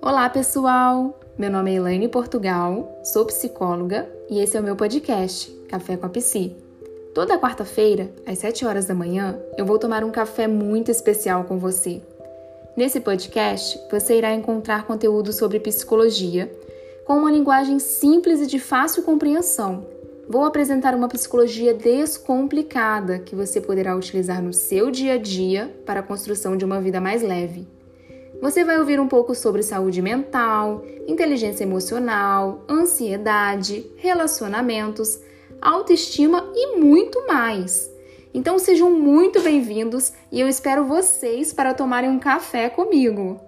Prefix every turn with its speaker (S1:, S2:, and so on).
S1: Olá, pessoal! Meu nome é Elaine Portugal, sou psicóloga e esse é o meu podcast, Café com a Psi. Toda quarta-feira, às 7 horas da manhã, eu vou tomar um café muito especial com você. Nesse podcast, você irá encontrar conteúdo sobre psicologia com uma linguagem simples e de fácil compreensão. Vou apresentar uma psicologia descomplicada que você poderá utilizar no seu dia a dia para a construção de uma vida mais leve. Você vai ouvir um pouco sobre saúde mental, inteligência emocional, ansiedade, relacionamentos, autoestima e muito mais. Então sejam muito bem-vindos e eu espero vocês para tomarem um café comigo.